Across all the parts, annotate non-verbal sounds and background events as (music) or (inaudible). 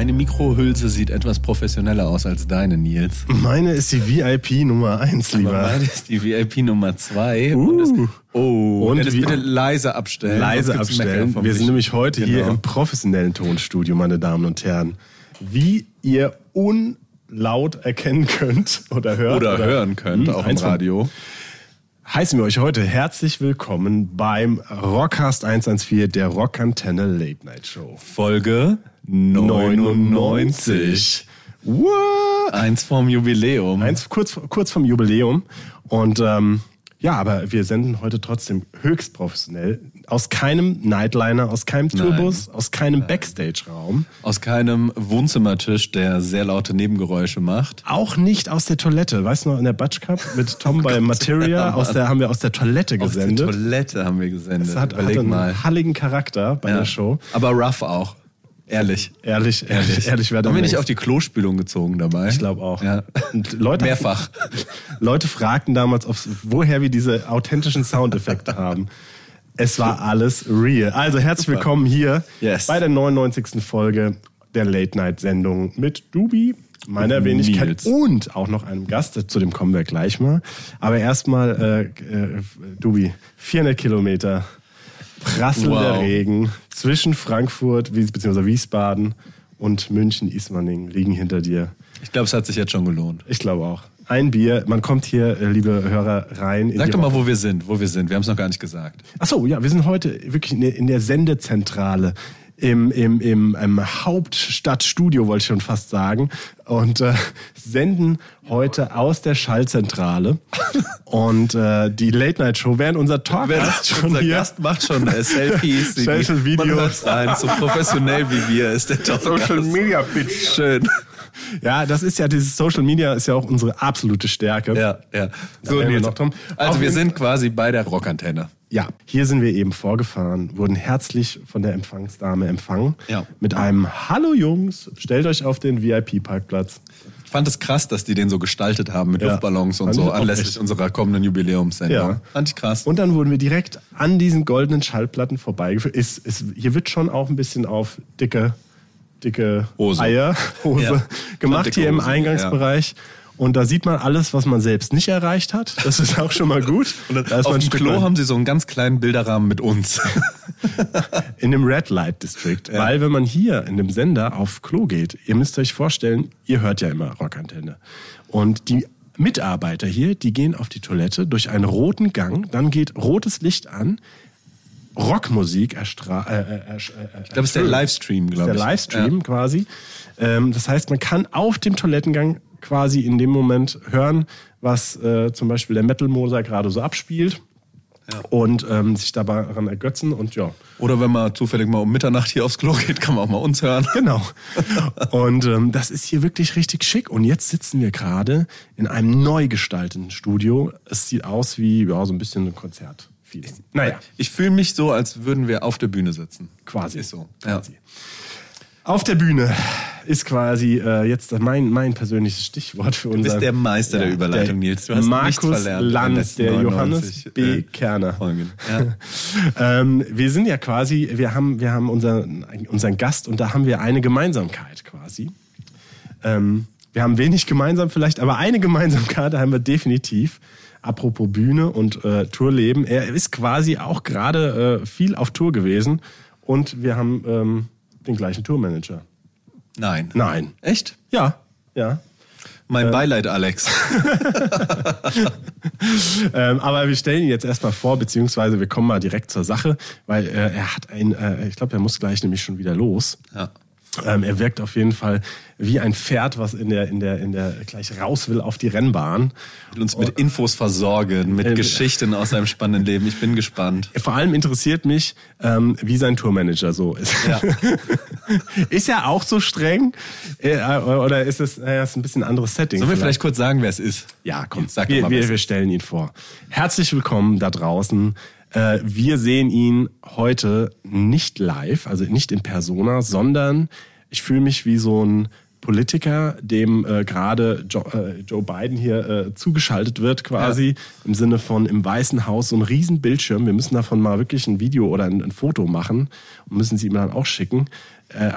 Meine Mikrohülse sieht etwas professioneller aus als deine, Nils. Meine ist die VIP Nummer 1, Aber lieber. meine ist die VIP Nummer 2. Uh. Oh, Und das bitte leise abstellen. Leise abstellen. Wir sind nämlich heute hier Genau. im professionellen Tonstudio, meine Damen und Herren. Wie ihr unlaut erkennen könnt oder hört. Oder hören könnt, Hm, auch im Radio. heißen wir euch heute herzlich willkommen beim Rockcast 114 der Rockantenne Late Night Show. Folge 99. What? Eins vorm Jubiläum. Eins kurz, kurz vom Jubiläum. Und ähm, ja, aber wir senden heute trotzdem höchst professionell. Aus keinem Nightliner, aus keinem Tourbus, aus keinem Backstage-Raum. Aus keinem Wohnzimmertisch, der sehr laute Nebengeräusche macht. Auch nicht aus der Toilette. Weißt du noch, in der Batsch Cup mit Tom bei Materia, aus der, haben wir aus der Toilette Aus der gesendet. Toilette haben wir gesendet. Das hat, hat einen mal. halligen Charakter bei Ja. der Show. Aber rough auch. Ehrlich. Ehrlich, ehrlich, ehrlich wäre Haben wir nicht auf die Klospülung gezogen dabei? Ich glaube auch. Ja. Und Leute, Mehrfach. (laughs) Leute fragten damals, woher wir diese authentischen Soundeffekte haben. Es war alles real. Also herzlich willkommen hier Yes. bei der 99. Folge der Late Night Sendung mit Dubi, meiner Und Wenigkeit Nils. und auch noch einem Gast. Zu dem kommen wir gleich mal. Aber erstmal, äh, äh, Dubi, 400 Kilometer, prasselnder Wow. Regen zwischen Frankfurt bzw. Wiesbaden und München-Ismaning liegen hinter dir. Ich glaube, es hat sich jetzt schon gelohnt. Ich glaube auch. Ein Bier. Man kommt hier, äh, liebe Hörer, rein. in Sag doch mal, wo wir sind, wo wir sind. Wir haben es noch gar nicht gesagt. Ach so, ja, wir sind heute wirklich in der Sendezentrale. Im, im, im, im Hauptstadtstudio, wollte ich schon fast sagen. Und äh, senden heute aus der Schallzentrale. (laughs) Und äh, die Late-Night-Show, während unser Talkgast schon unser hier... Gast macht schon äh, Selfies. (laughs) die- Social Videos. Rein, so professionell wie wir ist der Social Media (laughs) Bitch. Schön. Ja, das ist ja, dieses Social Media ist ja auch unsere absolute Stärke. Ja, ja. So, wir noch drum. Also Auf wir sind quasi bei der Rockantenne. Ja, hier sind wir eben vorgefahren, wurden herzlich von der Empfangsdame empfangen. Ja. Mit einem Hallo Jungs, stellt euch auf den VIP-Parkplatz. Ich fand es krass, dass die den so gestaltet haben mit Ja. Luftballons und Fand so anlässlich echt. unserer kommenden Jubiläumssendung. Ja. Fand ich krass. Und dann wurden wir direkt an diesen goldenen Schallplatten vorbeigeführt. Ist, ist, hier wird schon auch ein bisschen auf dicke, dicke Hose. Eier, Hose Ja. gemacht dicke hier im Hose, Eingangsbereich. Und da sieht man alles, was man selbst nicht erreicht hat. Das ist auch schon mal gut. Da ist man Auf dem Klo haben sie so einen ganz kleinen Bilderrahmen mit uns. (laughs) in dem Red Light District. Weil wenn man hier in dem Sender auf Klo geht, ihr müsst euch vorstellen, ihr hört ja immer Rockantenne. Und die Mitarbeiter hier, die gehen auf die Toilette durch einen roten Gang, dann geht rotes Licht an, Rockmusik erstra äh, äh, äh, Ich glaube, es ist der Livestream, glaube der ich. Livestream quasi. Ähm, das heißt, man kann auf dem Toilettengang quasi in dem Moment hören, was äh, zum Beispiel der Metal Moser gerade so abspielt. Und ähm, sich daran ergötzen und ja, Oder wenn man zufällig mal um Mitternacht hier aufs Klo geht, kann man auch mal uns hören. Genau. (laughs) Und ähm, das ist hier wirklich richtig schick. Und jetzt sitzen wir gerade in einem neu gestalteten Studio. Es sieht aus wie ja, so ein bisschen ein Konzert. Naja, Ich fühle mich so, als würden wir auf der Bühne sitzen. quasi. Ist so. Ja. Quasi. Auf der Bühne ist quasi äh, jetzt mein, mein persönliches Stichwort für unser. bist der Meister der Überleitung, Nils. Du hast Markus verlernt Lanz, der 99, Johannes B. äh, Kerner. Ja. (laughs) ähm, wir sind ja quasi, wir haben, wir haben unseren, unseren Gast und da haben wir eine Gemeinsamkeit quasi. Ähm, wir haben wenig gemeinsam vielleicht, aber eine Gemeinsamkeit haben wir definitiv. Apropos Bühne und äh, Tourleben. Er ist quasi auch gerade äh, viel auf Tour gewesen und wir haben ähm, den gleichen Tourmanager. Nein. Nein. Echt? Ja, ja. Mein Beileid, Alex. (laughs) Ähm, aber wir stellen ihn jetzt erstmal vor, beziehungsweise wir kommen mal direkt zur Sache, weil äh, er hat ein, äh, ich glaube, er muss gleich nämlich schon wieder los. Ja. Ähm, er wirkt auf jeden Fall wie ein Pferd, was in der, in der, in der gleich raus will auf die Rennbahn. Will uns mit Infos versorgen, mit Äh, Geschichten aus seinem spannenden Leben. Ich bin gespannt. Vor allem interessiert mich, ähm, wie sein Tourmanager so ist. Ja. (laughs) ist er auch so streng? Äh, oder ist es äh, ist ein bisschen anderes Setting? Sollen wir vielleicht kurz sagen, wer es ist? Ja, komm, Sag wir, mal, wir, wir stellen ihn vor. Herzlich willkommen da draußen. Äh, wir sehen ihn heute nicht live, also nicht in Persona, sondern ich fühle mich wie so ein Politiker, dem äh, gerade jo äh, Joe Biden hier äh, zugeschaltet wird, quasi ja. im Sinne von im Weißen Haus so ein riesen Bildschirm. Wir müssen davon mal wirklich ein Video oder ein, ein Foto machen und müssen sie ihm dann auch schicken. Äh,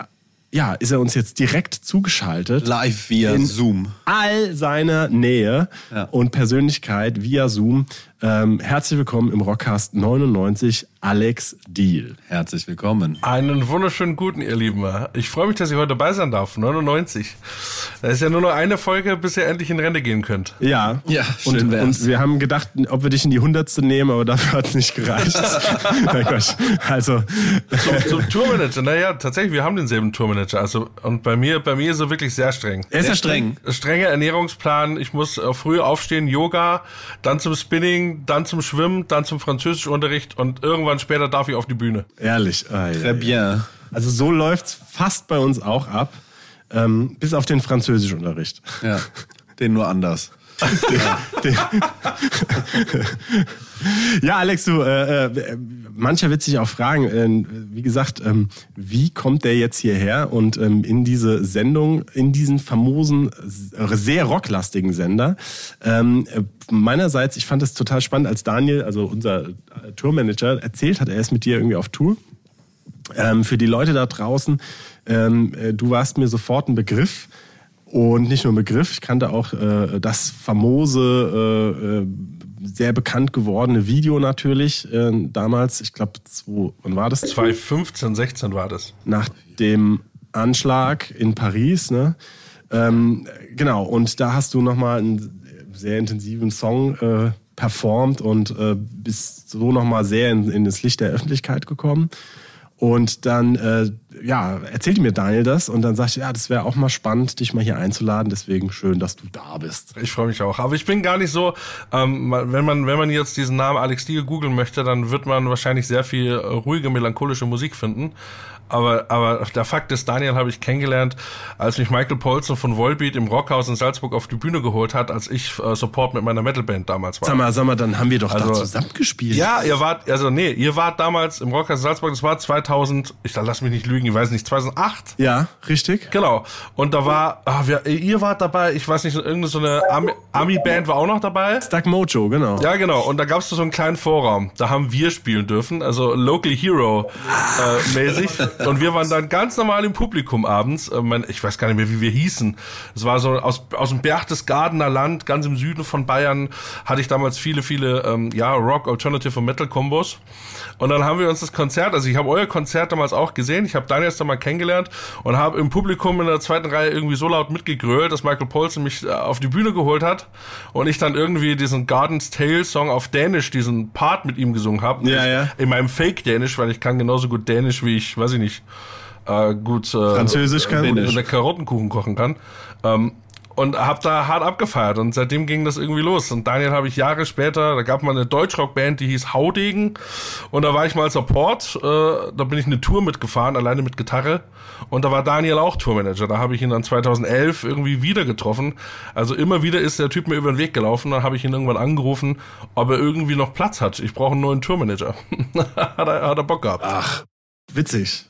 ja, ist er uns jetzt direkt zugeschaltet. Live via Zoom. All seiner Nähe ja. und Persönlichkeit via Zoom. Ähm, herzlich willkommen im Rockcast 99, Alex Deal. Herzlich willkommen. Einen wunderschönen guten, ihr Lieben. Ich freue mich, dass ich heute dabei sein darf. 99. Da ist ja nur noch eine Folge, bis ihr endlich in Rente gehen könnt. Ja, ja schön und, wär's. und wir haben gedacht, ob wir dich in die Hundertste nehmen, aber dafür hat es nicht gereicht. (laughs) Also. Zum, zum Tourmanager, naja, tatsächlich, wir haben denselben Tourmanager. Also, und bei mir, bei mir ist er wirklich sehr streng. Er ist ja streng. Strenger Ernährungsplan. Ich muss äh, früh aufstehen, Yoga, dann zum Spinning, dann zum Schwimmen, dann zum Französischunterricht und irgendwann später darf ich auf die Bühne. Ehrlich. Ah, Très ja, bien. Also so läuft's fast bei uns auch ab, ähm, bis auf den Französischunterricht. Ja, den nur anders. Ja, Alex, du, äh, äh, mancher wird sich auch fragen, äh, wie gesagt, ähm, wie kommt der jetzt hierher und ähm, in diese Sendung, in diesen famosen, sehr rocklastigen Sender. Ähm, meinerseits, ich fand es total spannend, als Daniel, also unser äh, Tourmanager, erzählt hat, er ist mit dir irgendwie auf Tour. Ähm, für die Leute da draußen, ähm, äh, du warst mir sofort ein Begriff. Und nicht nur ein Begriff, ich kannte auch äh, das famose, äh, äh sehr bekannt gewordene Video natürlich äh, damals. Ich glaube, wann war das? 2015, 16 war das. Nach dem Anschlag in Paris, ne? Ähm, genau, und da hast du nochmal einen sehr intensiven Song äh, performt und äh, bist so nochmal sehr in, in das Licht der Öffentlichkeit gekommen. Und dann, äh, ja, erzählte mir Daniel das und dann sagte ich, ja, das wäre auch mal spannend, dich mal hier einzuladen. Deswegen schön, dass du da bist. Ich freue mich auch. Aber ich bin gar nicht so, ähm, wenn man wenn man jetzt diesen Namen Alex Diel googeln möchte, dann wird man wahrscheinlich sehr viel ruhige, melancholische Musik finden. Aber, aber der Fakt ist, Daniel habe ich kennengelernt, als mich Michael Polson von Volbeat im Rockhaus in Salzburg auf die Bühne geholt hat, als ich äh, Support mit meiner Metalband damals war. Sag mal, sag mal, dann haben wir doch also, da zusammen gespielt. Ja, ihr wart, also nee, ihr wart damals im Rockhaus in Salzburg, das war 2000, ich lass mich nicht lügen, ich weiß nicht, 2008? Ja, richtig. Genau. Und da war, ah, wir, ihr wart dabei, ich weiß nicht, irgendeine so eine Ami-Band war auch noch dabei. Stuck Mojo, genau. Ja, genau. Und da gab es so einen kleinen Vorraum, da haben wir spielen dürfen, also Local Hero äh, mäßig. Und wir waren dann ganz normal im Publikum abends. Äh, ich weiß gar nicht mehr, wie wir hießen. Es war so aus, aus dem Berchtesgadener Land, ganz im Süden von Bayern, hatte ich damals viele, viele ähm, ja, Rock, Alternative und Metal Kombos. Und dann haben wir uns das Konzert, also ich habe euer Konzert damals auch gesehen, ich habe Daniel erst einmal kennengelernt und habe im Publikum in der zweiten Reihe irgendwie so laut mitgegrölt, dass Michael Paulsen mich äh, auf die Bühne geholt hat und ich dann irgendwie diesen Garden's Tale Song auf Dänisch, diesen Part mit ihm gesungen habe. Ja, ja. In meinem Fake-Dänisch, weil ich kann genauso gut Dänisch wie ich, weiß ich nicht, äh, gut äh, Französisch kann, äh, Karottenkuchen kochen kann. Ähm, und hab da hart abgefeiert und seitdem ging das irgendwie los. Und Daniel habe ich Jahre später, da gab man eine Deutschrockband, die hieß Haudegen und da war ich mal Support, äh, da bin ich eine Tour mitgefahren, alleine mit Gitarre und da war Daniel auch Tourmanager. Da habe ich ihn dann 2011 irgendwie wieder getroffen. Also immer wieder ist der Typ mir über den Weg gelaufen, dann habe ich ihn irgendwann angerufen, ob er irgendwie noch Platz hat. Ich brauche einen neuen Tourmanager. (laughs) hat, er, hat er Bock gehabt. Ach, witzig.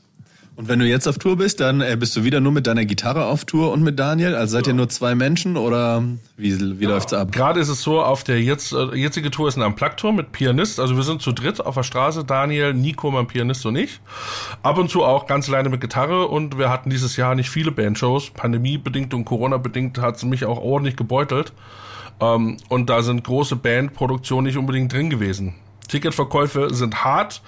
Und wenn du jetzt auf Tour bist, dann äh, bist du wieder nur mit deiner Gitarre auf Tour und mit Daniel? Also seid ihr nur zwei Menschen oder wie, wie ja. läuft's ab? Gerade ist es so, auf der jetzt, äh, jetzige Tour ist ein Unplugged-Tour mit Pianist. Also wir sind zu dritt auf der Straße. Daniel, Nico, mein Pianist und ich. Ab und zu auch ganz alleine mit Gitarre und wir hatten dieses Jahr nicht viele Bandshows. Pandemiebedingt und Corona-bedingt hat es mich auch ordentlich gebeutelt. Ähm, und da sind große Bandproduktionen nicht unbedingt drin gewesen. Ticketverkäufe sind hart,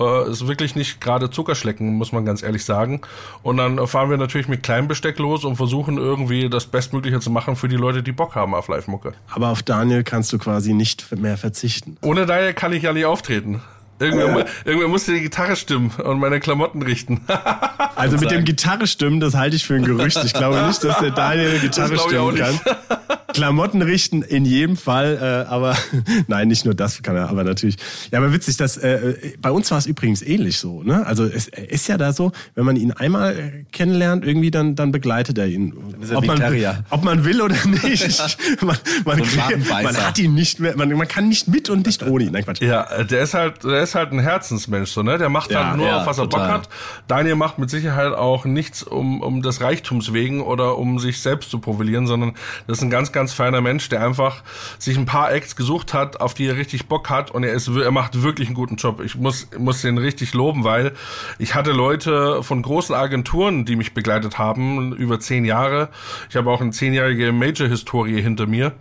äh, ist wirklich nicht gerade Zuckerschlecken, muss man ganz ehrlich sagen. Und dann fahren wir natürlich mit kleinem Besteck los und versuchen irgendwie das Bestmögliche zu machen für die Leute, die Bock haben auf Live-Mucke. Aber auf Daniel kannst du quasi nicht mehr verzichten. Ohne Daniel kann ich ja nicht auftreten. Irgendwer, irgendwer musste die Gitarre stimmen und meine Klamotten richten. (laughs) also mit dem Gitarre stimmen, das halte ich für ein Gerücht. Ich glaube nicht, dass der Daniel eine Gitarre stimmen kann. (laughs) Klamotten richten in jedem Fall, äh, aber (laughs) nein, nicht nur das kann er, aber natürlich. Ja, aber witzig, dass äh, bei uns war es übrigens ähnlich so. Ne? Also es ist ja da so, wenn man ihn einmal äh, kennenlernt, irgendwie dann dann begleitet er ihn, er ob man, ob man will oder nicht. (laughs) man, man, So Wadenbeißer. man hat ihn nicht mehr, man, man kann nicht mit und nicht ohne ihn. Nein, Quatsch. Ja, der ist halt, der ist halt ein Herzensmensch, so, ne? Der macht Ja, halt nur, ja, auf was er total. Bock hat. Daniel macht mit Sicherheit auch nichts um, um des Reichtums wegen oder um sich selbst zu profilieren, sondern das ist ein ganz, ganz feiner Mensch, der einfach sich ein paar Acts gesucht hat, auf die er richtig Bock hat und er ist, er macht wirklich einen guten Job. Ich muss, muss den richtig loben, weil ich hatte Leute von großen Agenturen, die mich begleitet haben, über zehn Jahre. Ich habe auch eine zehnjährige Major-Historie hinter mir.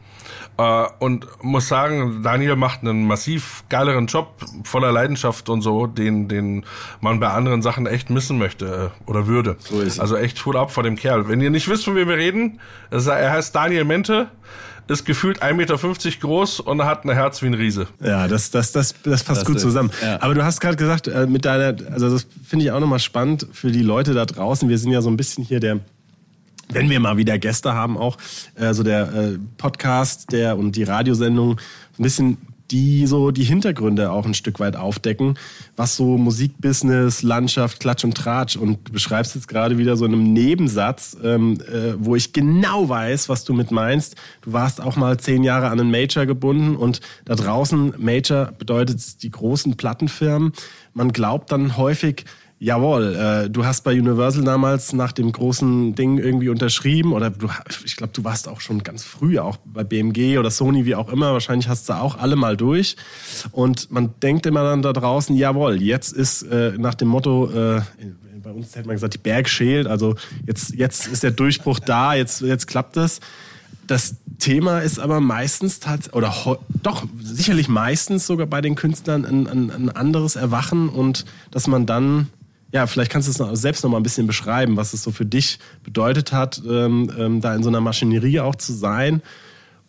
Äh, und muss sagen, Daniel macht einen massiv geileren Job, voller Leidenschaft und so, den, den man bei anderen Sachen echt missen möchte äh, oder würde. So ist es. also echt Hut ab vor dem Kerl. Wenn ihr nicht wisst, von wem wir reden, er heißt Daniel Mente, ist gefühlt 1,50 Meter groß und hat ein Herz wie ein Riese. Ja, das, das, das, das passt Das gut ist- zusammen. ja. Aber du hast gerade gesagt, äh, mit deiner, also das finde ich auch nochmal spannend für die Leute da draußen. Wir sind ja so ein bisschen hier der, wenn wir mal wieder Gäste haben, auch äh, so der äh, Podcast der und die Radiosendung, ein bisschen die so die Hintergründe auch ein Stück weit aufdecken, was so Musikbusiness, Landschaft, Klatsch und Tratsch und du beschreibst jetzt gerade wieder so in einem Nebensatz, ähm, äh, wo ich genau weiß, was du mit meinst. Du warst auch mal zehn Jahre an einen Major gebunden und da draußen Major bedeutet die großen Plattenfirmen. Man glaubt dann häufig, Jawohl, äh, du hast bei Universal damals nach dem großen Ding irgendwie unterschrieben oder du, ich glaube, du warst auch schon ganz früh auch bei BMG oder Sony, wie auch immer. Wahrscheinlich hast du auch alle mal durch. Und man denkt immer dann da draußen, jawohl, jetzt ist äh, nach dem Motto, äh, bei uns hätte man gesagt, die Berg schält, also jetzt, jetzt ist der Durchbruch da, jetzt, jetzt klappt es. Das Thema ist aber meistens tats- oder doch sicherlich meistens sogar bei den Künstlern ein, ein, ein anderes Erwachen und dass man dann ja, vielleicht kannst du es noch, selbst noch mal ein bisschen beschreiben, was es so für dich bedeutet hat, ähm, ähm, da in so einer Maschinerie auch zu sein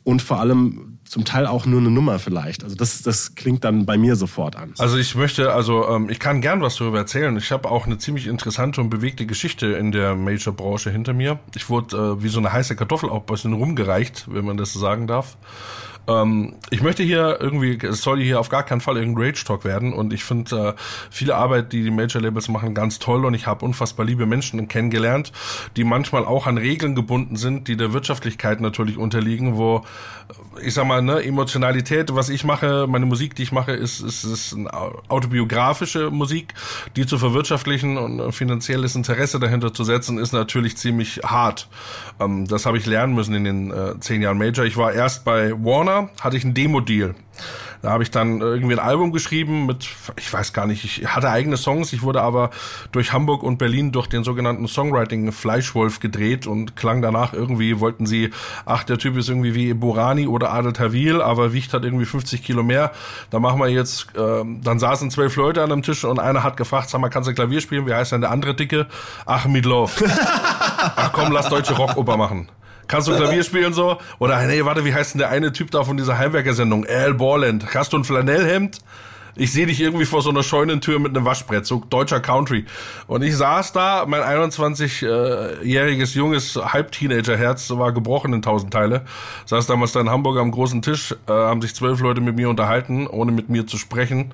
und vor allem zum Teil auch nur eine Nummer vielleicht. Also das, das klingt dann bei mir sofort an. Also ich möchte, also ähm, ich kann gern was darüber erzählen. Ich habe auch eine ziemlich interessante und bewegte Geschichte in der Major-Branche hinter mir. Ich wurde äh, wie so eine heiße Kartoffel auch ein bisschen rumgereicht, wenn man das so sagen darf. Ähm, ich möchte hier irgendwie, es soll hier auf gar keinen Fall irgendein Rage-Talk werden und ich finde äh, viele Arbeit, die die Major-Labels machen, ganz toll und ich habe unfassbar liebe Menschen kennengelernt, die manchmal auch an Regeln gebunden sind, die der Wirtschaftlichkeit natürlich unterliegen, wo äh, ich sag mal, ne, Emotionalität, was ich mache, meine Musik, die ich mache, ist, ist, ist autobiografische Musik, die zu verwirtschaftlichen und finanzielles Interesse dahinter zu setzen, ist natürlich ziemlich hart. Ähm, das habe ich lernen müssen in den äh, zehn Jahren Major. Ich war erst bei Warner, hatte ich einen Demo-Deal. Da habe ich dann irgendwie ein Album geschrieben mit, ich weiß gar nicht, ich hatte eigene Songs, ich wurde aber durch Hamburg und Berlin durch den sogenannten Songwriting Fleischwolf gedreht und klang danach irgendwie, wollten sie, ach, der Typ ist irgendwie wie Borani oder Adel Tawil, aber wiegt halt irgendwie 50 Kilo mehr. Da machen wir jetzt, ähm, dann saßen zwölf Leute an einem Tisch und einer hat gefragt, sag mal, kannst du Klavier spielen? Wie heißt denn der andere Dicke? Ach, Midlove. (laughs) ach komm, lass deutsche Rockoper machen. Kannst du Klavier spielen so? Oder nee, warte, wie heißt denn der eine Typ da von dieser Heimwerkersendung? Al Borland. Hast du ein Flanellhemd? Ich sehe dich irgendwie vor so einer Scheunentür mit einem Waschbrett, so deutscher Country. Und ich saß da, mein 21-jähriges junges Halbteenager-Herz war gebrochen in tausend Teile. Saß damals da in Hamburg am großen Tisch, äh, haben sich zwölf Leute mit mir unterhalten, ohne mit mir zu sprechen.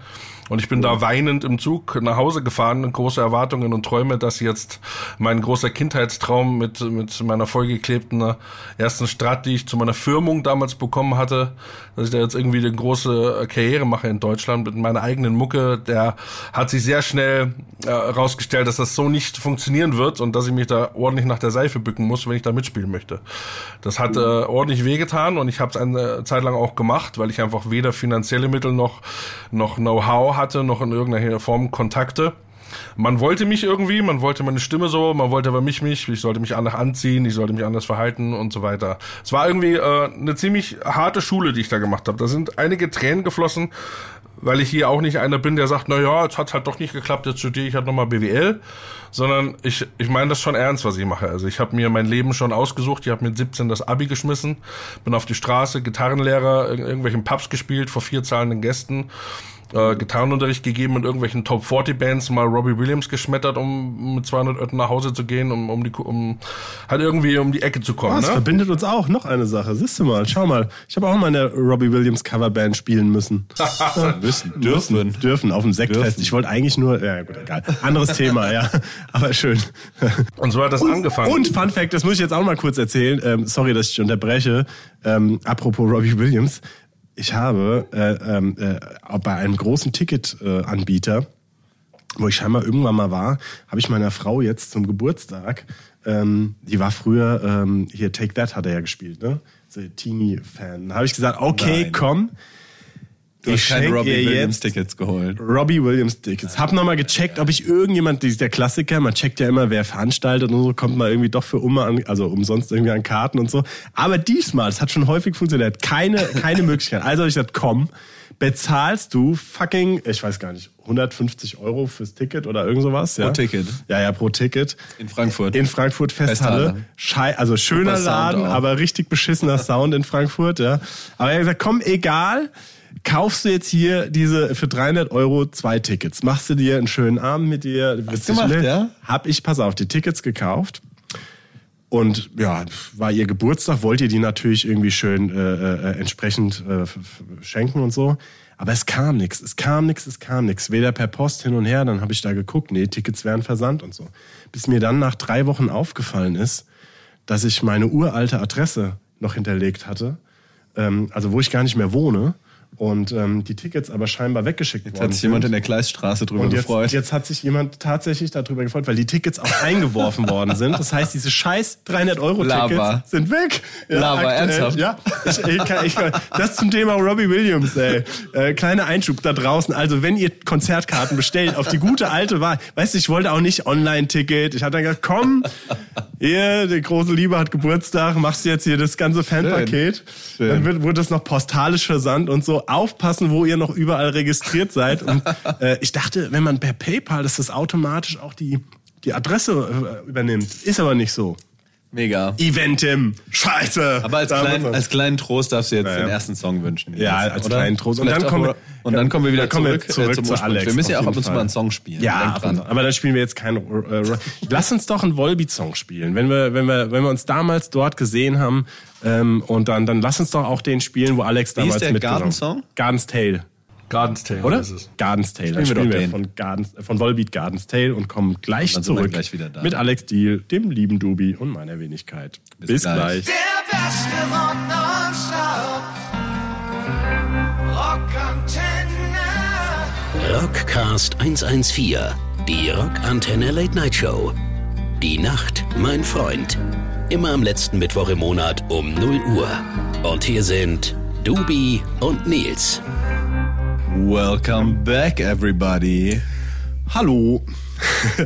Und ich bin da weinend im Zug nach Hause gefahren, große Erwartungen und Träume, dass jetzt mein großer Kindheitstraum mit, mit meiner vollgeklebten äh, ersten Strat, die ich zu meiner Firmung damals bekommen hatte, dass ich da jetzt irgendwie eine große äh, Karriere mache in Deutschland mit meiner eigenen Mucke, der hat sich sehr schnell äh, rausgestellt, dass das so nicht funktionieren wird und dass ich mich da ordentlich nach der Seife bücken muss, wenn ich da mitspielen möchte. Das hat äh, ordentlich wehgetan und ich habe es eine Zeit lang auch gemacht, weil ich einfach weder finanzielle Mittel noch, noch Know-how hatte, noch in irgendeiner Form Kontakte. Man wollte mich irgendwie, man wollte meine Stimme so, man wollte aber mich mich, ich sollte mich anders anziehen, ich sollte mich anders verhalten und so weiter. Es war irgendwie äh, eine ziemlich harte Schule, die ich da gemacht habe. Da sind einige Tränen geflossen, weil ich hier auch nicht einer bin, der sagt, na ja, jetzt hat's halt doch nicht geklappt, jetzt studiere ich halt nochmal BWL, sondern ich, ich meine das schon ernst, was ich mache. Also ich habe mir mein Leben schon ausgesucht, ich habe mit 17 das Abi geschmissen, bin auf die Straße, Gitarrenlehrer, in irgendwelchen Pubs gespielt vor vier zahlenden Gästen äh, Gitarrenunterricht gegeben mit irgendwelchen Top 40 Bands, mal Robbie Williams geschmettert, um mit 200 Ötten nach Hause zu gehen, um, um die, um halt irgendwie um die Ecke zu kommen. Das ne? verbindet uns auch. Noch eine Sache. Siehst du mal, schau mal. Ich habe auch mal in der Robbie Williams Coverband spielen müssen. (laughs) Müssen, dürfen. Dürfen, auf dem Sektfest. Ich wollte eigentlich nur, ja gut, egal. Anderes Thema, ja. Aber schön. Und so hat das angefangen. Und Fun Fact, das muss ich jetzt auch mal kurz erzählen. Ähm, sorry, dass ich unterbreche. Ähm, apropos Robbie Williams. Ich habe äh, ähm, äh, bei einem großen Ticketanbieter, wo ich scheinbar irgendwann mal war, habe ich meiner Frau jetzt zum Geburtstag, ähm, die war früher, ähm, hier Take That hat er ja gespielt, ne? So Teenie-Fan. Habe ich gesagt, okay, Nein. komm. Du hast keine schenk Robbie Williams Tickets geholt. Robbie Williams Tickets. Hab nochmal gecheckt, ob ich irgendjemand, der Klassiker, man checkt ja immer, wer veranstaltet und so, kommt mal irgendwie doch für um, an, also umsonst irgendwie an Karten und so. Aber diesmal, es hat schon häufig funktioniert, keine, keine (laughs) Möglichkeit. Also habe ich gesagt, komm, bezahlst du fucking, ich weiß gar nicht, 150 Euro fürs Ticket oder irgend sowas? Ja? Ticket. Ja, ja, pro Ticket. In Frankfurt. In Frankfurt Festhalle. Festhalle. Also schöner Laden, aber richtig beschissener Sound in Frankfurt, ja. Aber er hat gesagt, komm, egal, kaufst du jetzt hier diese für 300 Euro zwei Tickets. Machst du dir einen schönen Abend mit dir. Hast du gemacht, ja? Hab ich, pass auf, die Tickets gekauft. Und ja, war ihr Geburtstag, wollt ihr die natürlich irgendwie schön äh, äh, entsprechend äh, f- f- schenken und so. Aber es kam nichts, es kam nichts, es kam nichts. Weder per Post hin und her, dann habe ich da geguckt, nee, Tickets werden versandt und so. Bis mir dann nach drei Wochen aufgefallen ist, dass ich meine uralte Adresse noch hinterlegt hatte, ähm, also wo ich gar nicht mehr wohne und ähm, die Tickets aber scheinbar weggeschickt Jetzt worden hat sich jemand in der Gleisstraße drüber Und jetzt, gefreut. jetzt hat sich jemand tatsächlich darüber gefreut, weil die Tickets auch eingeworfen worden sind. Das heißt, diese scheiß 300 Euro Lava. Tickets sind weg. Lava, ernsthaft? Ja, ich, ich kann, ich kann, das zum Thema Robbie Williams, ey. Äh, kleiner Einschub da draußen. Also, wenn ihr Konzertkarten bestellt, auf die gute alte Wahl. Weißt du, ich wollte auch nicht Online-Ticket. Ich hatte dann gesagt, komm, hier, die große Liebe hat Geburtstag, machst du jetzt hier das ganze Fanpaket. Schön. Dann wird, wurde das noch postalisch versandt und so. Aufpassen, wo ihr noch überall registriert seid. Und (laughs) äh, ich dachte, wenn man per PayPal, dass das automatisch auch die, die Adresse äh, übernimmt. Ist aber nicht so. Mega. Eventim. Scheiße. Aber als, klein, als kleinen Trost darfst du jetzt Ja, den ja. ersten Song wünschen. Ja, als oder? kleinen Trost. Und dann auch kommen wir- und dann kommen wir wieder kommen wir zurück, zurück äh, zum zu. Alex, Wir müssen ja auch ab und zu mal einen Song spielen. Ja, aber dann spielen wir jetzt keinen. Äh, Rock. Lass uns doch einen Volbeat-Song spielen. Wenn wir, wenn wir, wenn wir uns damals dort gesehen haben ähm, und dann, dann lass uns doch auch den spielen, wo Alex damals mitgesungen Garden-Song? Garden's Tale. Garden's Tale Oder? ist es. Garden's Tale. Dann Spielen wir doch von, Gardens, äh, von Volbeat Garden's Tale und kommen gleich dann sind wir zurück gleich wieder da. mit Alex Deal, dem lieben Dubi und meiner Wenigkeit. Bis, Bis gleich. gleich. Der beste Rock nonstop. Rockantenne. Rockcast 114, die Rockantenne Late Night Show. Die Nacht, mein Freund. Immer am letzten Mittwoch im Monat um 0 Uhr. Und hier sind Dubi und Nils. Welcome back, everybody. Hallo. (laughs)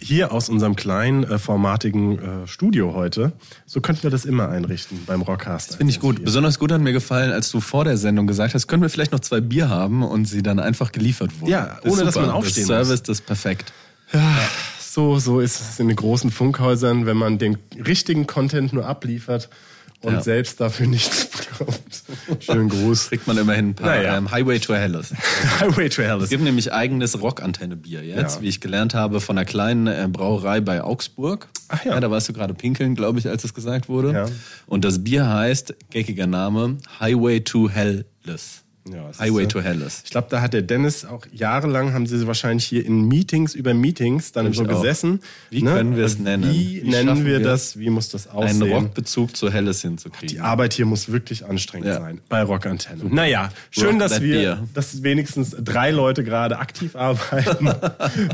Hier aus unserem kleinen, äh, formatigen äh, Studio heute. So könnten wir das immer einrichten beim Rockcast. Finde ich gut. Besonders gut hat mir gefallen, als du vor der Sendung gesagt hast, können wir vielleicht noch zwei Bier haben und sie dann einfach geliefert wurden. Ja, ist ohne dass man aufstehen das muss. Service, das ist perfekt. So, so ist es in den großen Funkhäusern, wenn man den richtigen Content nur abliefert und Ja. selbst dafür nichts bekommt. Schönen Gruß. Kriegt man immerhin ein paar Naja. ähm, Highway to Hellas. Highway to Hell Es ist gibt nämlich eigenes Rockantenne-Bier jetzt, Ja. wie ich gelernt habe, von einer kleinen äh, Brauerei bei Augsburg. Ach ja. Da warst du gerade pinkeln, glaube ich, als es gesagt wurde. Ja. Und das Bier heißt, geckiger Name, Highway to Hellas. Ja, Highway ist, to äh, Hellas. Ich glaube, da hat der Dennis auch jahrelang, haben sie wahrscheinlich hier in Meetings über Meetings dann so auch. gesessen. Wie können wir es nennen? Wie, Wie nennen wir wir das? Wie muss das aussehen? Einen Rockbezug zu Hellas hinzukriegen. Die Arbeit hier muss wirklich anstrengend Ja. sein bei Rockantenne. Naja, schön, Rock dass wir, beer. dass wenigstens drei Leute gerade aktiv (laughs) arbeiten.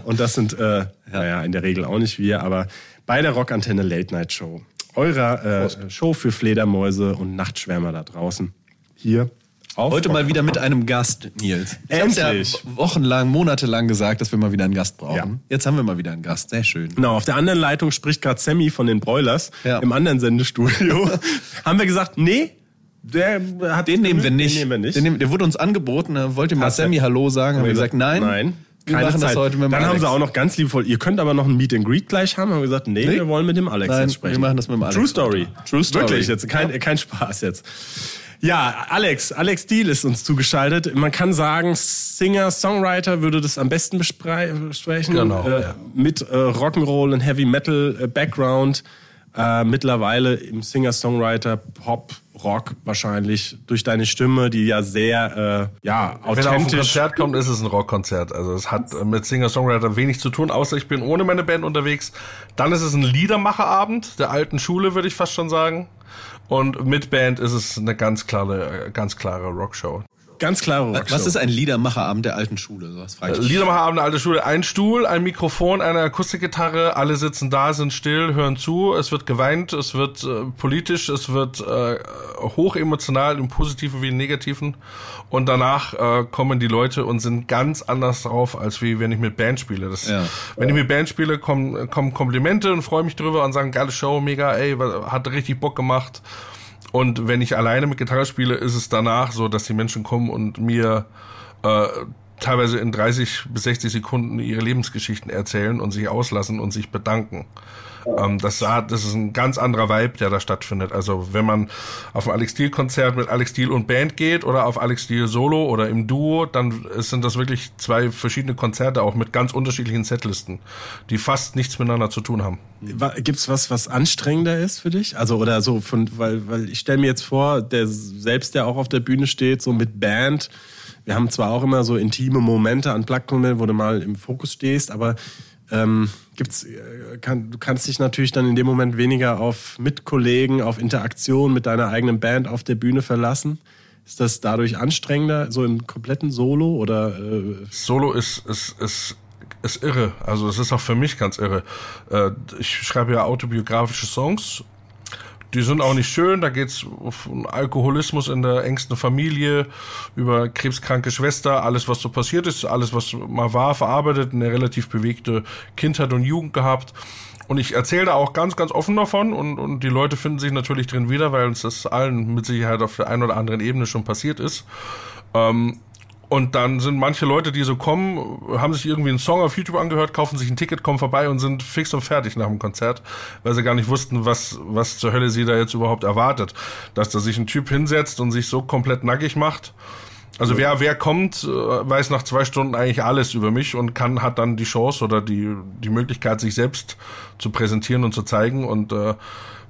Und das sind, äh, naja, in der Regel auch nicht wir, aber bei der Rockantenne Late Night Show. Eurer äh, Show für Fledermäuse und Nachtschwärmer da draußen. Hier. Auf Heute mal wieder mit einem Gast, Nils. Endlich. ja wochenlang, monatelang gesagt, dass wir mal wieder einen Gast brauchen. Ja. Jetzt haben wir mal wieder einen Gast. Sehr schön. Genau, auf der anderen Leitung spricht gerade Sammy von den Broilers Ja. im anderen Sendestudio. (laughs) Haben wir gesagt, nee, der hat Den nehmen wir nicht. Den nehmen wir nicht. Den nehmen, der wurde uns angeboten, da wollte mal Sammy Hallo sagen. Haben wir gesagt, nein. Nein. Wir Keine machen Zeit. das heute mit dem Dann haben Alex. sie auch noch ganz liebevoll, ihr könnt aber noch ein Meet and Greet gleich haben. Haben wir gesagt, nee, Nee. wir wollen mit dem Alex Nein, jetzt sprechen. wir machen das mit dem Alex True Story. True Story. Wirklich, jetzt kein, kein Spaß jetzt. Ja, Alex, Alex Deal ist uns zugeschaltet. Man kann sagen, Singer, Songwriter würde das am besten besprechen. Genau, Äh, ja. Mit äh, Rock'n'Roll und Heavy Metal äh, Background. Äh, mittlerweile im Singer, Songwriter, Pop, Rock wahrscheinlich durch deine Stimme, die ja sehr äh, ja, Wenn er auf ein authentisch Konzert kommt, ist es ein Rockkonzert. Also es hat äh, mit Singer-Songwriter wenig zu tun, außer ich bin ohne meine Band unterwegs. Dann ist es ein Liedermacherabend der alten Schule, würde ich fast schon sagen. Und mit Band ist es eine ganz klare, ganz klare Rockshow. Ganz klare Rockshow. Was ist ein Liedermacherabend der alten Schule? So was frage ich. Liedermacherabend der alten Schule. Ein Stuhl, ein Mikrofon, eine Akustikgitarre. Alle sitzen da, sind still, hören zu. Es wird geweint, es wird äh, politisch, es wird äh, hochemotional im Positiven wie im Negativen. Und danach äh, kommen die Leute und sind ganz anders drauf, als wie wenn ich mit Band spiele. Das, Ja. Wenn ich mit Band spiele, kommen, kommen Komplimente und freue mich drüber und sagen, geile Show, mega, ey, hat richtig Bock gemacht. Und wenn ich alleine mit Gitarre spiele, ist es danach so, dass die Menschen kommen und mir äh, teilweise in 30 bis 60 Sekunden ihre Lebensgeschichten erzählen und sich auslassen und sich bedanken. Ähm, das, das ist ein ganz anderer Vibe, der da stattfindet. Also wenn man auf ein Alex Steele Konzert mit Alex Steele und Band geht oder auf Alex Steele Solo oder im Duo, dann sind das wirklich zwei verschiedene Konzerte auch mit ganz unterschiedlichen Setlisten, die fast nichts miteinander zu tun haben. Wa- Gibt's was, was anstrengender ist für dich? Also oder so von, weil, weil ich stelle mir jetzt vor, der selbst, der auch auf der Bühne steht, so mit Band. Wir haben zwar auch immer so intime Momente an Plug-Momente, wo du mal im Fokus stehst, aber ähm, gibt's, äh, kann, du kannst dich natürlich dann in dem Moment weniger auf Mitkollegen, auf Interaktion mit deiner eigenen Band auf der Bühne verlassen. Ist das dadurch anstrengender, so im kompletten Solo oder äh, Solo ist, ist, ist, ist irre. Also es ist auch für mich ganz irre. Äh, Ich schreibe ja autobiografische Songs. Die sind auch nicht schön. Da geht's um Alkoholismus in der engsten Familie, über krebskranke Schwester, alles, was so passiert ist, alles, was mal war, verarbeitet, eine relativ bewegte Kindheit und Jugend gehabt. Und ich erzähle da auch ganz, ganz offen davon und, und die Leute finden sich natürlich drin wieder, weil uns das allen mit Sicherheit auf der einen oder anderen Ebene schon passiert ist. Ähm, und dann sind manche Leute, die so kommen, haben sich irgendwie einen Song auf YouTube angehört, kaufen sich ein Ticket, kommen vorbei und sind fix und fertig nach dem Konzert, weil sie gar nicht wussten, was, was zur Hölle sie da jetzt überhaupt erwartet. Dass da sich ein Typ hinsetzt und sich so komplett nackig macht. Also wer, wer kommt, äh, weiß nach zwei Stunden eigentlich alles über mich und kann, hat dann die Chance oder die, die Möglichkeit, sich selbst zu präsentieren und zu zeigen. Und äh,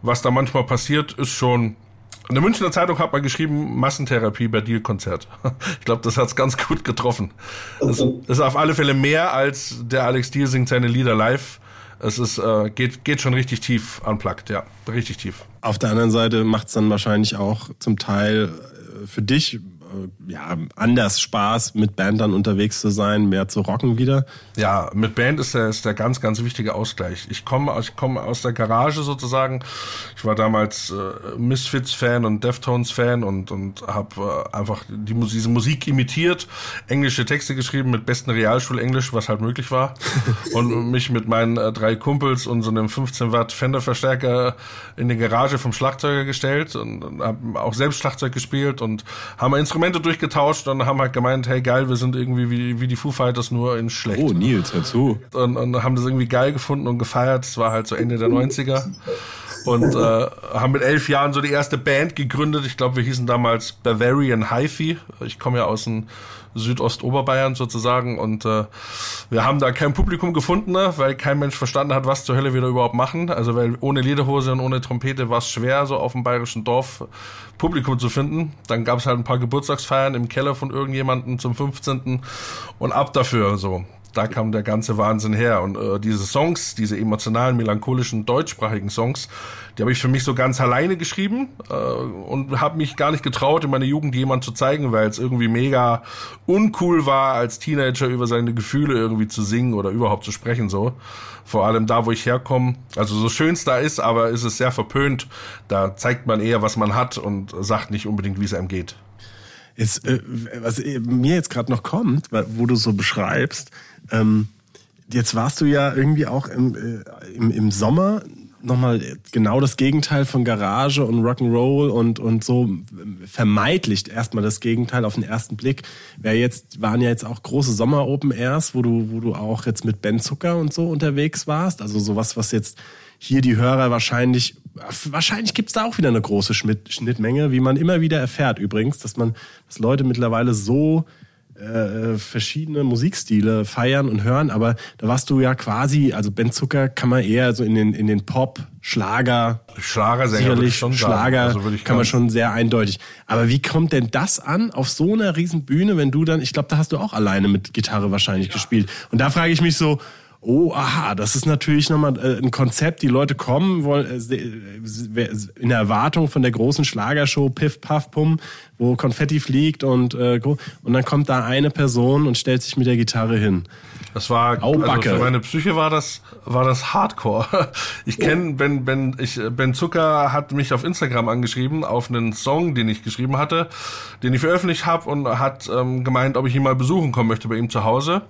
was da manchmal passiert, ist schon in der Münchner Zeitung hat man geschrieben, Massentherapie bei Deal-Konzert. (laughs) Ich glaube, das hat's ganz gut getroffen. Es ist auf alle Fälle mehr als der Alex Deal singt seine Lieder live. Es ist, äh, geht, geht schon richtig tief unplugged, ja, richtig tief. Auf der anderen Seite macht es dann wahrscheinlich auch zum Teil äh, für dich ja, anders Spaß, mit Band dann unterwegs zu sein, mehr zu rocken wieder. Ja, mit Band ist der, ist der ganz, ganz wichtige Ausgleich. Ich komme ich komme aus der Garage sozusagen. Ich war damals äh, Misfits-Fan und Deftones-Fan und, und habe äh, einfach die, diese Musik imitiert, englische Texte geschrieben mit besten Realschulenglisch, was halt möglich war. (laughs) und mich mit meinen äh, drei Kumpels und so einem 15 Watt Fender-Verstärker in die Garage vom Schlagzeuger gestellt und, und haben auch selbst Schlagzeug gespielt und haben Instrumente durchgetauscht und haben halt gemeint, hey geil, wir sind irgendwie wie, wie die Foo Fighters nur in schlecht Oh, Nils, hör zu. und, und haben das irgendwie geil gefunden und gefeiert. Es war halt so Ende der 90er. Und äh, haben mit elf Jahren so die erste Band gegründet. Ich glaube, wir hießen damals Bavarian Hi-Fi. Ich komme ja aus dem Südostoberbayern sozusagen. Und äh, wir haben da kein Publikum gefunden, ne, weil kein Mensch verstanden hat, was zur Hölle wir da überhaupt machen. Also weil ohne Lederhose und ohne Trompete war es schwer, so auf dem bayerischen Dorf Publikum zu finden. Dann gab es halt ein paar Geburtstagsfeiern im Keller von irgendjemandem zum 15. Und ab dafür so da kam der ganze Wahnsinn her. Und äh, diese Songs, diese emotionalen, melancholischen, deutschsprachigen Songs, die habe ich für mich so ganz alleine geschrieben äh, und habe mich gar nicht getraut, in meiner Jugend jemand zu zeigen, weil es irgendwie mega uncool war, als Teenager über seine Gefühle irgendwie zu singen oder überhaupt zu sprechen so. Vor allem da, wo ich herkomme. Also so schön es da ist, aber ist es sehr verpönt. Da zeigt man eher, was man hat und sagt nicht unbedingt, wie es einem geht. Jetzt, äh, was äh, mir jetzt gerade noch kommt, wo du so beschreibst, ähm, jetzt warst du ja irgendwie auch im, äh, im, im Sommer nochmal genau das Gegenteil von Garage und Rock'n'Roll und, und so vermeidlich erstmal das Gegenteil auf den ersten Blick. Wer jetzt, waren ja jetzt auch große Sommer-Open Airs, wo du, wo du auch jetzt mit Ben Zucker und so unterwegs warst. Also sowas, was jetzt hier die Hörer wahrscheinlich wahrscheinlich gibt's da auch wieder eine große Schnitt, Schnittmenge, wie man immer wieder erfährt übrigens, dass man, dass Leute mittlerweile so äh, verschiedene Musikstile feiern und hören, aber da warst du ja quasi, also Ben Zucker kann man eher so in den, in den Pop, Schlager, ich sicherlich schon. Schlager Also kann man ganz- schon sehr eindeutig. Aber wie kommt denn das an auf so einer riesen Bühne, wenn du dann, ich glaube, da hast du auch alleine mit Gitarre wahrscheinlich gespielt. Und da frage ich mich so, oh, aha, das ist natürlich nochmal äh, ein Konzept. Die Leute kommen wollen, äh, äh, in Erwartung von der großen Schlagershow Piff, Puff, Pum, wo Konfetti fliegt und, und dann kommt da eine Person und stellt sich mit der Gitarre hin. Das war Au, also für meine Psyche war das war das Hardcore. (laughs) Ich kenne Ben Ben ich Ben Zucker hat mich auf Instagram angeschrieben auf einen Song, den ich geschrieben hatte, den ich veröffentlicht habe und hat ähm, gemeint, ob ich ihn mal besuchen kommen möchte bei ihm zu Hause.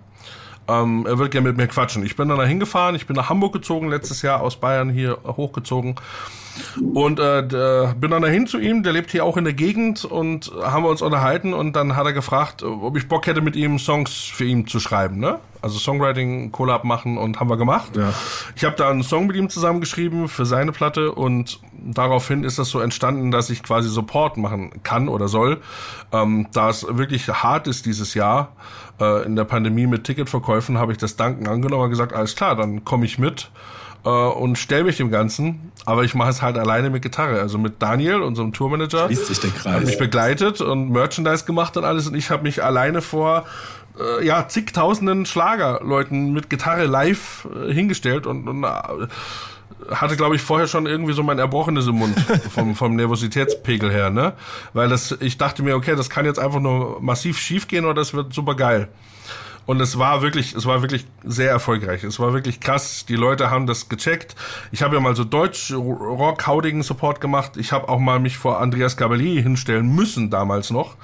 Ähm, er wird gerne mit mir quatschen. Ich bin dann da hingefahren, ich bin nach Hamburg gezogen, letztes Jahr aus Bayern hier hochgezogen. Und äh, der, bin dann dahin zu ihm, der lebt hier auch in der Gegend und haben wir uns unterhalten und dann hat er gefragt, ob ich Bock hätte mit ihm Songs für ihn zu schreiben, ne? Also Songwriting, Collab machen und haben wir gemacht. Ja. Ich habe da einen Song mit ihm zusammengeschrieben für seine Platte und daraufhin ist das so entstanden, dass ich quasi Support machen kann oder soll, ähm, da es wirklich hart ist dieses Jahr. Äh, in der Pandemie mit Ticketverkäufen habe ich das Danken angenommen und gesagt, alles klar, dann komme ich mit äh, und stell mich dem Ganzen. Aber ich mache es halt alleine mit Gitarre, also mit Daniel, unserem Tourmanager. Schließt sich der Kreis. Hat mich begleitet und Merchandise gemacht und alles und ich habe mich alleine vor äh, ja zigtausenden Schlagerleuten mit Gitarre live äh, hingestellt und, und äh, hatte, glaube ich, vorher schon irgendwie so mein Erbrochenes im Mund (laughs) vom, vom Nervositätspegel her, ne? Weil das, ich dachte mir, okay, das kann jetzt einfach nur massiv schief gehen oder das wird super geil. Und es war wirklich, es war wirklich sehr erfolgreich. Es war wirklich krass. Die Leute haben das gecheckt. Ich habe ja mal so deutsch rock haudigen Support gemacht. Ich habe auch mal mich vor Andreas Gabalier hinstellen müssen damals noch.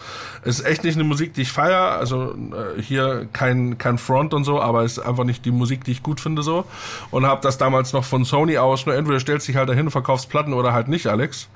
Es ist echt nicht eine Musik, die ich feier. Also äh, hier kein kein Front und so, aber es ist einfach nicht die Musik, die ich gut finde so. Und habe das damals noch von Sony aus. Nur entweder stellst dich halt dahin, verkaufst Platten oder halt nicht, Alex.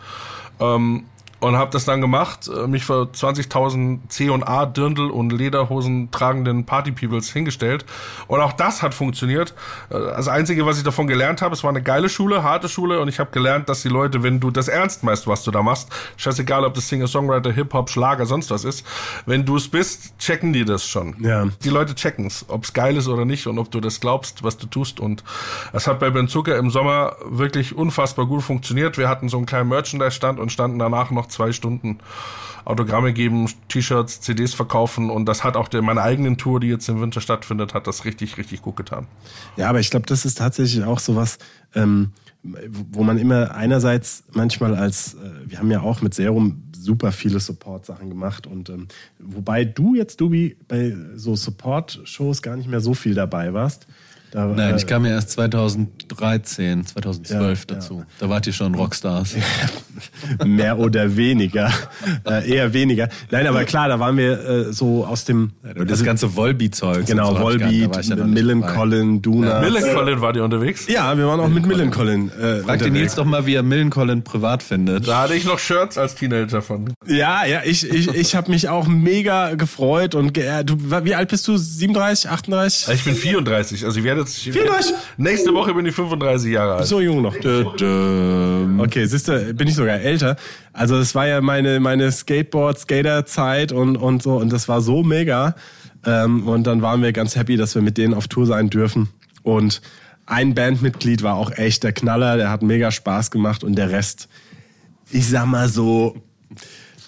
Ähm, und habe das dann gemacht, äh, mich vor 20.000 C und A Dirndl und Lederhosen tragenden Party Peoples hingestellt und auch das hat funktioniert. Äh, Das einzige, was ich davon gelernt habe, es war eine geile Schule, harte Schule und ich habe gelernt, dass die Leute, wenn du das ernst meinst, was du da machst, scheißegal, ob das Singer Songwriter, Hip Hop, Schlager, sonst was ist, wenn du es bist, checken die das schon. Ja. Die Leute checken's, ob's geil ist oder nicht und ob du das glaubst, was du tust und es hat bei Ben Zucker im Sommer wirklich unfassbar gut funktioniert. Wir hatten so einen kleinen Merchandise-Stand und standen danach noch zwei Stunden Autogramme geben, T-Shirts, CDs verkaufen und das hat auch der, meine eigenen Tour, die jetzt im Winter stattfindet, hat das richtig, richtig gut getan. Ja, aber ich glaube, das ist tatsächlich auch sowas, ähm, wo man immer einerseits manchmal als, äh, wir haben ja auch mit Serum super viele Support-Sachen gemacht und ähm, wobei du jetzt, Dubi, bei so Support-Shows gar nicht mehr so viel dabei warst. Da, Nein, äh, ich kam ja erst 2013, 2012 Ja, dazu. Da wart ihr schon Rockstars. mehr oder weniger. äh, eher weniger. Nein, aber klar, da waren wir äh, so aus dem Und das ganze Volbeat-Zeug. genau, so Volbeat, ich ja Millen. Collin, Duna. Millen Collin war die unterwegs? Ja, wir waren auch mit Millen Collin. Äh, Frag den Nils doch mal, wie er Millencolin privat findet. Da hatte ich noch Shirts als Teenager von. Ja, ja, ich, ich, ich habe mich auch mega gefreut und geehrt. Du, wie alt bist du? 37, 38? Ich bin 34, also ich werde jetzt... 34? Nächste Woche bin ich 35 Jahre alt. So jung noch. Okay, siehst du, bin ich sogar älter. Also es war ja meine, meine Skateboard-Skater-Zeit und, und so und das war so mega. Ähm, und dann waren wir ganz happy, dass wir mit denen auf Tour sein dürfen. Und ein Bandmitglied war auch echt der Knaller, der hat mega Spaß gemacht und der Rest, ich sag mal so,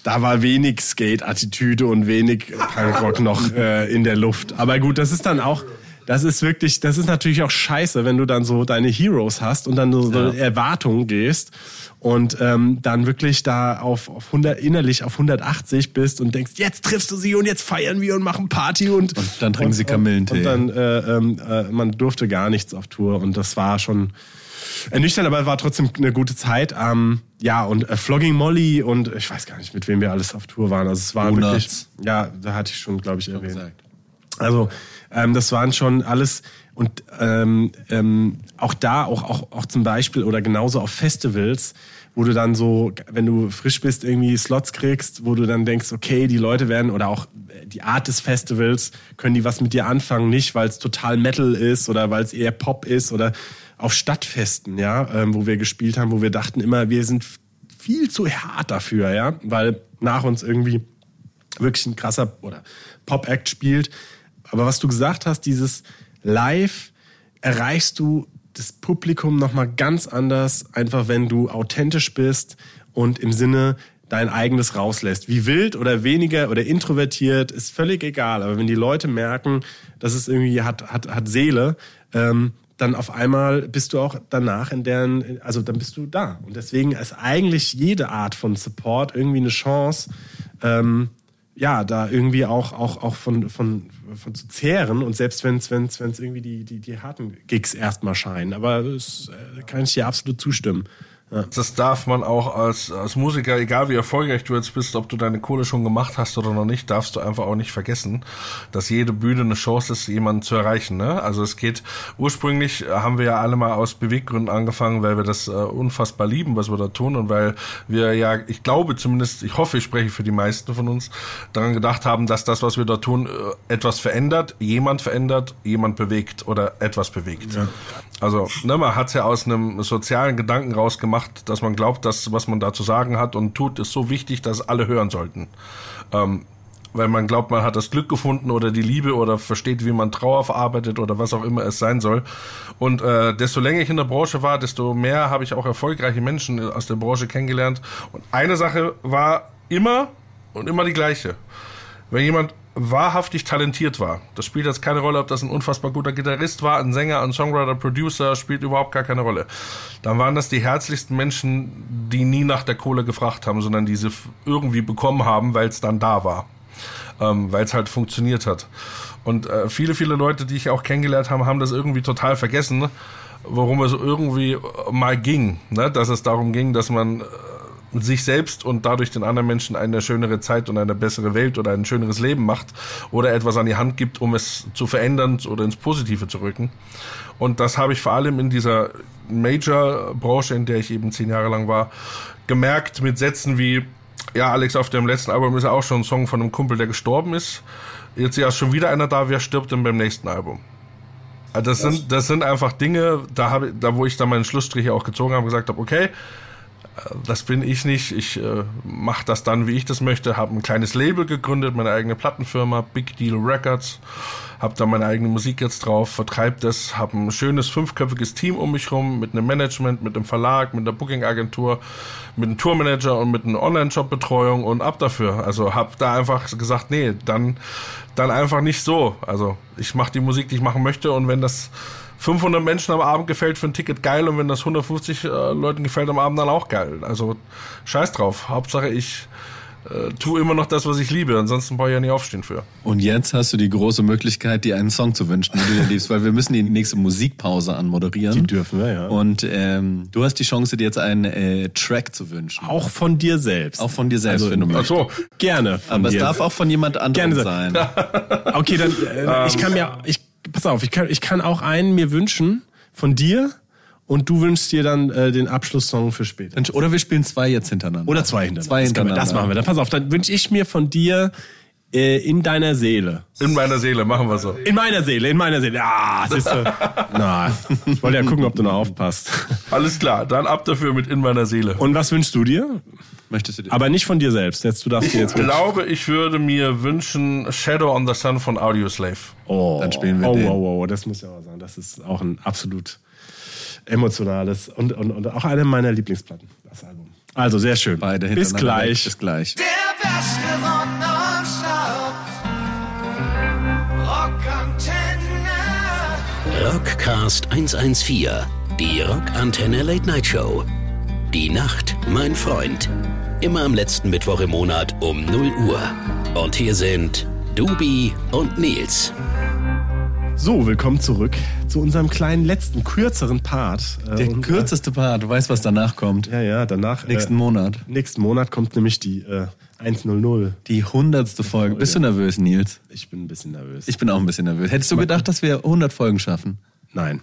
da war wenig Skate-Attitüde und wenig Punkrock noch äh, in der Luft. Aber gut, das ist dann auch, das ist wirklich, das ist natürlich auch scheiße, wenn du dann so deine Heroes hast und dann so, so Erwartungen gehst und ähm, dann wirklich da auf, auf 100, innerlich auf 180 bist und denkst, jetzt triffst du sie und jetzt feiern wir und machen Party und, Und dann trinken sie Kamillentee. Und dann, äh, ähm, äh, man durfte gar nichts auf Tour und das war schon ernüchternd, aber war trotzdem eine gute Zeit. Ähm, ja, und äh, Flogging Molly und ich weiß gar nicht, mit wem wir alles auf Tour waren. Also es war Donuts. wirklich, ja, da hatte ich schon, glaube ich, erwähnt. Also ähm, das waren schon alles und ähm, ähm, auch da, auch, auch, auch zum Beispiel oder genauso auf Festivals, wo du dann so, wenn du frisch bist, irgendwie Slots kriegst, wo du dann denkst, okay, die Leute werden oder auch die Art des Festivals, können die was mit dir anfangen, nicht weil es total Metal ist oder weil es eher Pop ist oder auf Stadtfesten, ja, ähm, wo wir gespielt haben, wo wir dachten immer, wir sind viel zu hart dafür, ja, weil nach uns irgendwie wirklich ein krasser oder Pop-Act spielt. Aber was du gesagt hast, dieses Live erreichst du das Publikum nochmal ganz anders, einfach wenn du authentisch bist und im Sinne dein eigenes rauslässt. Wie wild oder weniger oder introvertiert, ist völlig egal. Aber wenn die Leute merken, dass es irgendwie hat, hat, hat Seele, ähm, dann auf einmal bist du auch danach in deren, also dann bist du da. Und deswegen ist eigentlich jede Art von Support irgendwie eine Chance, ähm, ja, da irgendwie auch, auch, auch von, von, von zu zehren und selbst wenn es wenn's, wenn's irgendwie die, die, die harten Gigs erstmal scheinen. Aber das äh, kann ich dir absolut zustimmen. Das darf man auch als, als Musiker, egal wie erfolgreich du jetzt bist, ob du deine Kohle schon gemacht hast oder noch nicht, darfst du einfach auch nicht vergessen, dass jede Bühne eine Chance ist, jemanden zu erreichen. Ne? Also es geht, ursprünglich haben wir ja alle mal aus Beweggründen angefangen, weil wir das äh, unfassbar lieben, was wir da tun und weil wir ja, ich glaube zumindest, ich hoffe, ich spreche für die meisten von uns, daran gedacht haben, dass das, was wir da tun, äh, etwas verändert, jemand verändert, jemand bewegt oder etwas bewegt. Ja. Also, ne, man hat es ja aus einem sozialen Gedanken rausgemacht, dass man glaubt, dass was man da zu sagen hat und tut, ist so wichtig, dass alle hören sollten. Ähm, weil man glaubt, man hat das Glück gefunden oder die Liebe oder versteht, wie man Trauer verarbeitet oder was auch immer es sein soll. Und äh, desto länger ich in der Branche war, desto mehr habe ich auch erfolgreiche Menschen aus der Branche kennengelernt. Und eine Sache war immer und immer die gleiche. Wenn jemand wahrhaftig talentiert war. Das spielt jetzt keine Rolle, ob das ein unfassbar guter Gitarrist war, ein Sänger, ein Songwriter, Producer, spielt überhaupt gar keine Rolle. Dann waren das die herzlichsten Menschen, die nie nach der Kohle gefragt haben, sondern die sie irgendwie bekommen haben, weil es dann da war. Ähm, weil es halt funktioniert hat. Und äh, viele, viele Leute, die ich auch kennengelernt habe, haben das irgendwie total vergessen, worum es irgendwie mal ging. Ne? Dass es darum ging, dass man äh, sich selbst und dadurch den anderen Menschen eine schönere Zeit und eine bessere Welt oder ein schöneres Leben macht oder etwas an die Hand gibt, um es zu verändern oder ins Positive zu rücken. Und das habe ich vor allem in dieser Major-Branche, in der ich eben zehn Jahre lang war, gemerkt mit Sätzen wie, ja, Alex, auf dem letzten Album ist ja auch schon ein Song von einem Kumpel, der gestorben ist. Jetzt ja schon wieder einer da, wer stirbt denn beim nächsten Album? Also das sind, das sind einfach Dinge, da habe, da wo ich dann meinen Schlussstrich auch gezogen habe, gesagt habe, okay, das bin ich nicht. Ich äh, mache das dann, wie ich das möchte. Habe ein kleines Label gegründet, meine eigene Plattenfirma, Big Deal Records. Habe da meine eigene Musik jetzt drauf, vertreibe das, habe ein schönes fünfköpfiges Team um mich rum mit einem Management, mit einem Verlag, mit einer Booking-Agentur, mit einem Tourmanager und mit einer Online-Shop-Betreuung und ab dafür. Also habe da einfach gesagt, nee, dann, dann einfach nicht so. Also ich mache die Musik, die ich machen möchte und wenn das 500 Menschen am Abend gefällt für ein Ticket geil und wenn das 150 äh, Leuten gefällt am Abend dann auch geil. Also scheiß drauf. Hauptsache ich äh, tue immer noch das, was ich liebe. Ansonsten brauche ich ja nicht aufstehen für. Und jetzt hast du die große Möglichkeit, dir einen Song zu wünschen, den du dir liebst, weil wir müssen die nächste Musikpause anmoderieren. Die dürfen wir, ja. Und ähm, du hast die Chance, dir jetzt einen äh, Track zu wünschen. Auch von dir selbst. Auch von dir selbst, also, wenn du möchtest. Ach so. Gerne. Aber es darf auch von jemand anderem Gerne sein. okay, dann äh, ich kann mir ich pass auf, ich kann ich kann auch einen mir wünschen von dir und du wünschst dir dann äh, den Abschlusssong für später. Oder wir spielen zwei jetzt hintereinander. Oder zwei hintereinander. Zwei Das hintereinander. Das machen wir. Dann pass auf, dann wünsche ich mir von dir äh, in deiner Seele. In meiner Seele, machen wir so. In meiner Seele, in meiner Seele. Ah, siehst du. (laughs) Na, ich wollte ja gucken, ob du noch aufpasst. Alles klar, dann ab dafür mit In meiner Seele. Und was wünschst du dir? Möchtest du dir? Aber nicht von dir selbst. Jetzt, du darfst dir Ich jetzt wünschen. glaube, ich würde mir wünschen Shadow on the Sun von Audioslave. Oh, Dann spielen wir oh, den. Oh, oh, oh, das muss ja auch sagen. Das ist auch ein absolut emotionales und, und, und auch eine meiner Lieblingsplatten, das Album. Also sehr schön. Beide Bis gleich. weg. Bis gleich. Der beste Rock Rockcast 114. Die Rockantenne Late Night Show. Die Nacht, mein Freund. Immer am letzten Mittwoch im Monat um 0 Uhr. Und hier sind Dubi und Nils. So, willkommen zurück zu unserem kleinen letzten, kürzeren Part. Der und, kürzeste Part. Du weißt, was danach kommt. Ja, ja, danach. Nächsten äh, Monat. Nächsten Monat kommt nämlich die äh, 100. Die hundertste Folge. Bist du nervös, Nils? Ich bin ein bisschen nervös. Ich bin auch ein bisschen nervös. Hättest du gedacht, dass wir 100 Folgen schaffen? Nein.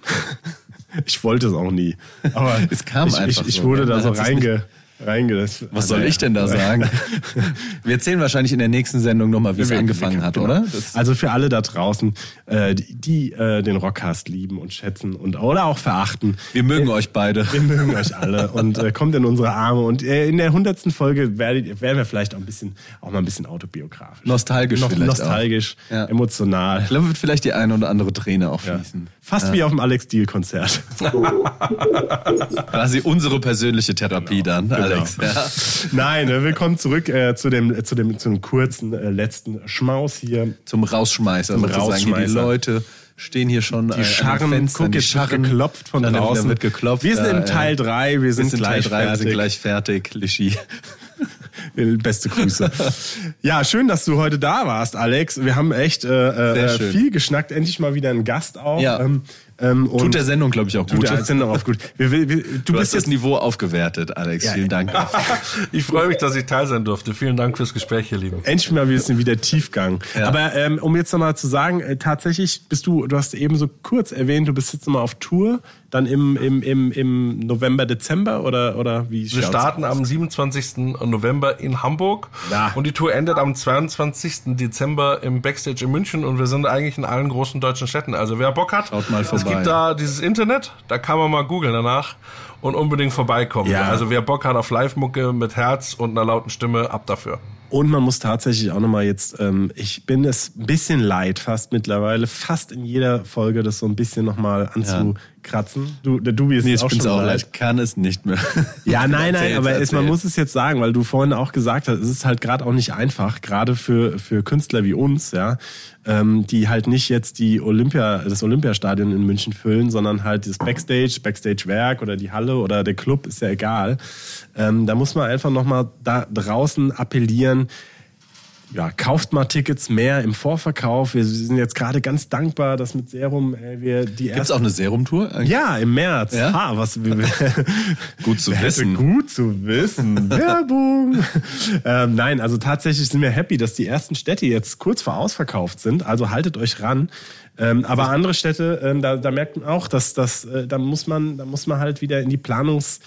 (laughs) ich wollte es auch nie. Aber (laughs) Es kam ich, einfach ich, ich so, wurde ne? da so reinge, reingelassen. Was soll ich denn da sagen? (laughs) Wir erzählen wahrscheinlich in der nächsten Sendung nochmal, wie es Wir- angefangen wir- hat, genau. oder? Das, Also für alle da draußen, äh, die, die äh, den Rockcast lieben und schätzen und oder auch verachten. wir mögen euch beide. Wir mögen euch alle und äh, kommt in unsere Arme. Und äh, in der hundertsten Folge werdet, werden wir vielleicht auch ein bisschen, auch mal ein bisschen autobiografisch. Nostalgisch Noch, vielleicht Nostalgisch, auch. Ja. emotional. Ich glaube, wird vielleicht die eine oder andere Träne auch Ja. fließen. Fast wie auf dem Alex Deal Konzert. (laughs) Quasi unsere persönliche Therapie dann, Alex. Ja. (laughs) Nein, äh, willkommen zurück äh, zu dem zu dem zu dem kurzen äh, letzten Schmaus hier. Zum Rausschmeißer Zum sozusagen. Hier Die Rausschmeißer. Leute stehen hier schon Die Scharren, Fenster, guck, die jetzt Scharren geklopft von Dann draußen. wird geklopft. Wir sind Ja, im Teil ja. 3, wir Wir sind, sind gleich Teil 3, wir fertig. sind gleich fertig, Lischi. (laughs) Beste Grüße. ja, schön, dass du heute da warst, Alex. Wir haben echt äh, äh, viel geschnackt. Endlich mal wieder ein Gast auch. Ja. Ähm, ähm, und Tut der Sendung, glaube ich, auch tut gut. der Sendung auch gut. Wir, wir, wir, du, Du bist hast das jetzt Niveau aufgewertet, Alex. Ja, Vielen Dank. (laughs) Ich freue mich, dass ich teil sein durfte. Vielen Dank fürs Gespräch, ihr Lieben. endlich mal ein bisschen wieder Tiefgang. Ja. Aber ähm, um jetzt nochmal zu sagen, äh, tatsächlich bist du, du hast eben so kurz erwähnt, du bist jetzt nochmal auf Tour, dann im, im, im, im November, Dezember oder, oder wie Wir starten aus? am 27. November in Hamburg Ja. und die Tour endet am 22. Dezember im Backstage in München und wir sind eigentlich in allen großen deutschen Städten. Also wer Bock hat, Schaut mal vorbei. Gibt da dieses Internet, da kann man mal googeln danach und unbedingt vorbeikommen. Ja. Also wer Bock hat auf Live-Mucke mit Herz und einer lauten Stimme, ab dafür. Und man muss tatsächlich auch nochmal jetzt, ähm, ich bin es ein bisschen leid, fast mittlerweile, fast in jeder Folge das so ein bisschen nochmal anzukratzen. Du, der Dubi ist Nee, ich auch bin's schon auch leid. Kann es nicht mehr. Ja, (laughs) nein, nein, aber es, man muss es jetzt sagen, weil du vorhin auch gesagt hast, es ist halt gerade auch nicht einfach, gerade für, für Künstler wie uns, ja, ähm, die halt nicht jetzt die Olympia, das Olympiastadion in München füllen, sondern halt das Backstage, Backstage-Werk oder die Halle oder der Club, ist ja egal. Ähm, da muss man einfach nochmal da draußen appellieren, ja, kauft mal Tickets mehr im Vorverkauf. Wir sind jetzt gerade ganz dankbar, dass mit Serum äh, wir die Gibt's erste auch eine Serumtour? eigentlich? ja, im März. Ja? Ha, was (laughs) Gut zu (laughs) wissen. Gut zu wissen. (laughs) Werbung. ähm, nein, also tatsächlich sind wir happy, dass die ersten Städte jetzt kurz vor ausverkauft sind. Also haltet euch ran. Ähm, aber andere Städte, ähm, da, da merkt man auch, dass das, äh, da muss man, da muss man halt wieder in die Planungs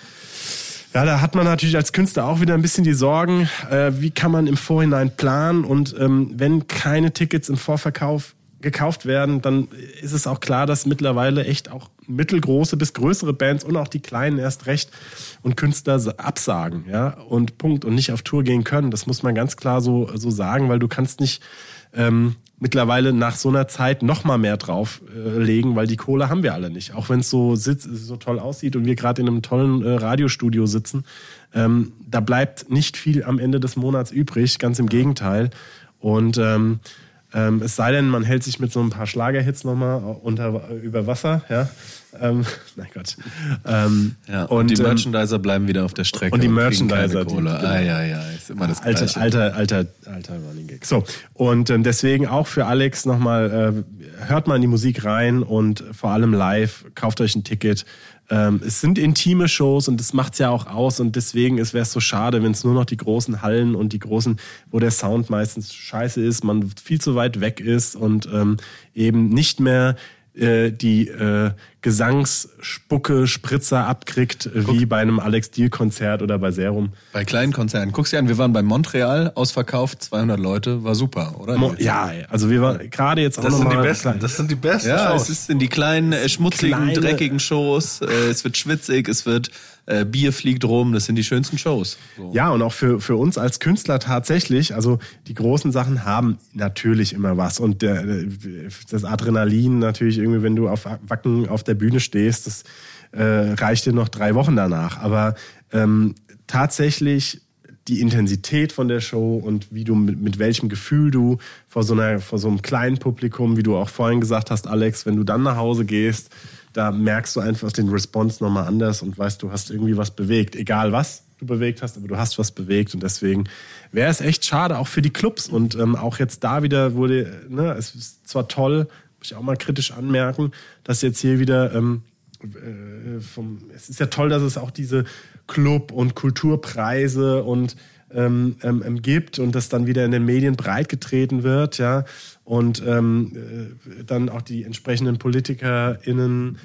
ja, da hat man natürlich als Künstler auch wieder ein bisschen die Sorgen, äh, wie kann man im Vorhinein planen? Und ähm, wenn keine Tickets im Vorverkauf gekauft werden, dann ist es auch klar, dass mittlerweile echt auch mittelgroße bis größere Bands und auch die kleinen erst recht und Künstler absagen, ja, und Punkt. Und nicht auf Tour gehen können. Das muss man ganz klar so, so sagen, weil du kannst nicht ähm, mittlerweile nach so einer Zeit noch mal mehr drauflegen, äh, weil die Kohle haben wir alle nicht. Auch wenn es so so toll aussieht und wir gerade in einem tollen äh, Radiostudio sitzen, ähm, da bleibt nicht viel am Ende des Monats übrig, ganz im Gegenteil. Und ähm, ähm, es sei denn, man hält sich mit so ein paar Schlagerhits nochmal unter über Wasser, ja. Ähm, (laughs) nein Gott. Ähm, Ja, und, die ähm, Merchandiser bleiben wieder auf der Strecke. und die kriegen Merchandiser, die- genau. Ah, ja, ja, ist immer das alter, Gleiche. alter, alter, alter Running Gag. So, und ähm, deswegen auch für Alex nochmal, äh, hört mal in die Musik rein und vor allem live, kauft euch ein Ticket. Ähm, es sind intime Shows und das macht's ja auch aus und deswegen wäre es so schade, wenn es nur noch die großen Hallen und die großen, wo der Sound meistens scheiße ist, man viel zu weit weg ist und ähm, eben nicht mehr äh, die äh, Gesangsspucke, Spritzer abkriegt, äh, wie bei einem Alex Deal Konzert oder bei Serum. Bei kleinen Konzernen. Guck's dir an, wir waren bei Montreal, ausverkauft, 200 Leute, war super, oder? Mo- Ja, also wir waren gerade jetzt auch Das sind die besten. Das sind die besten Ja, Shows. es ist in die kleinen, äh, schmutzigen, Kleine- dreckigen Shows. Äh, es wird schwitzig, es wird äh, Bier fliegt rum. Das sind die schönsten Shows. So. Ja, und auch für, für uns als Künstler tatsächlich, also die großen Sachen haben natürlich immer was. Und der, das Adrenalin natürlich irgendwie, wenn du auf Wacken auf der Bühne stehst, das äh, reicht dir noch drei Wochen danach. Aber ähm, tatsächlich die Intensität von der Show und wie du mit, mit welchem Gefühl du vor so einer vor so einem kleinen Publikum, wie du auch vorhin gesagt hast, Alex, wenn du dann nach Hause gehst, da merkst du einfach den Response nochmal anders und weißt, du hast irgendwie was bewegt, egal was du bewegt hast, aber du hast was bewegt und deswegen wäre es echt schade auch für die Clubs und ähm, auch jetzt da wieder wurde, ne, es ist zwar toll, muss ich auch mal kritisch anmerken, dass jetzt hier wieder ähm, äh, vom, es ist ja toll, dass es auch diese Club- und Kulturpreise und ähm, ähm, ähm, gibt und das dann wieder in den Medien breitgetreten wird, ja, und ähm, äh, dann auch die entsprechenden PolitikerInnen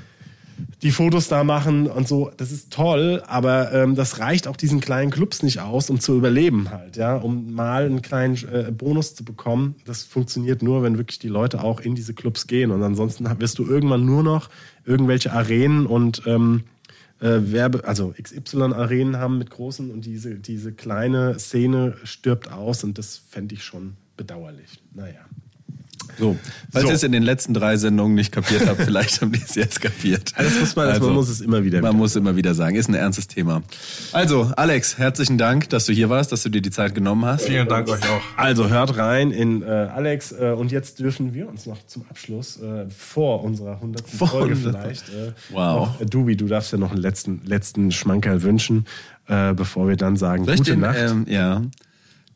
die Fotos da machen und so, das ist toll, aber ähm, das reicht auch diesen kleinen Clubs nicht aus, um zu überleben halt, ja, um mal einen kleinen äh, Bonus zu bekommen. Das funktioniert nur, wenn wirklich die Leute auch in diese Clubs gehen und ansonsten wirst du irgendwann nur noch irgendwelche Arenen und ähm, äh, Werbe, also XY-Arenen haben mit großen und diese, diese kleine Szene stirbt aus und das fände ich schon bedauerlich. Naja. So, falls So. ihr es in den letzten drei Sendungen nicht kapiert habt, (laughs) vielleicht haben die es jetzt kapiert. Das muss man, Also, man muss es immer wieder. Man muss immer wieder sagen, ist ein ernstes Thema. Also, Alex, herzlichen Dank, dass du hier warst, dass du dir die Zeit genommen hast. Vielen Dank euch auch. Also hört rein in äh, Alex äh, und jetzt dürfen wir uns noch zum Abschluss äh, vor unserer 100. Vor Folge 100. vielleicht. Äh, Wow. Noch, äh, Dubi, du darfst ja noch einen letzten, letzten Schmankerl wünschen, äh, bevor wir dann sagen, Soll gute den, Nacht. Ähm, ja.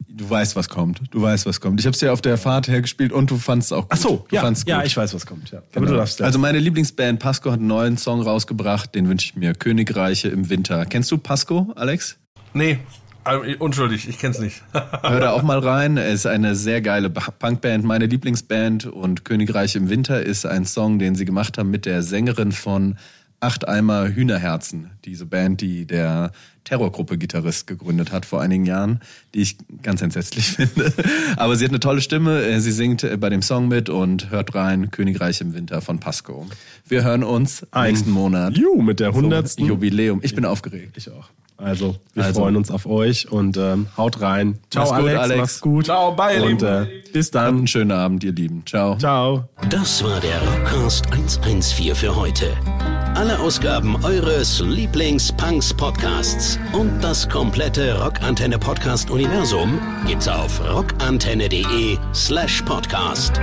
Du weißt, was kommt. Du weißt, was kommt. Ich habe es dir auf der Fahrt hergespielt und du fandst es auch gut. Ach so, du ja, fandst ja, gut. ich weiß, was kommt. Ja. Genau. Aber du darfst also meine Lieblingsband Pasco hat einen neuen Song rausgebracht, den wünsche ich mir. Königreiche im Winter. Kennst du Pasco, Alex? Nee, äh, unschuldig, ich kenn's nicht. (laughs) Hör da auch mal rein. Es ist eine sehr geile Ba- Punkband, meine Lieblingsband. Und Königreich im Winter ist ein Song, den sie gemacht haben mit der Sängerin von Acht Eimer Hühnerherzen. Diese Band, die der Terrorgruppe-Gitarrist gegründet hat vor einigen Jahren, die ich ganz entsetzlich (laughs) finde. Aber sie hat eine tolle Stimme. Äh, Sie singt äh, bei dem Song mit und hört rein Königreich im Winter von Pasco. Wir hören uns nächsten Monat. Ju, mit der 100. Zum Jubiläum. Ich bin aufgeregt. Ich auch. Also, wir Also. freuen uns auf euch und ähm, haut rein. Ciao, Mach's gut, Alex, Alex. Mach's gut. Ciao, bye, Und Lieben. äh, bis Habt dann. einen schönen Abend, ihr Lieben. Ciao. Ciao. Das war der Rockcast 114 für heute. Alle Ausgaben eures Lieblings-Punks-Podcasts und das komplette Rockantenne Podcast-Universum gibt's auf rockantenne.de slash podcast.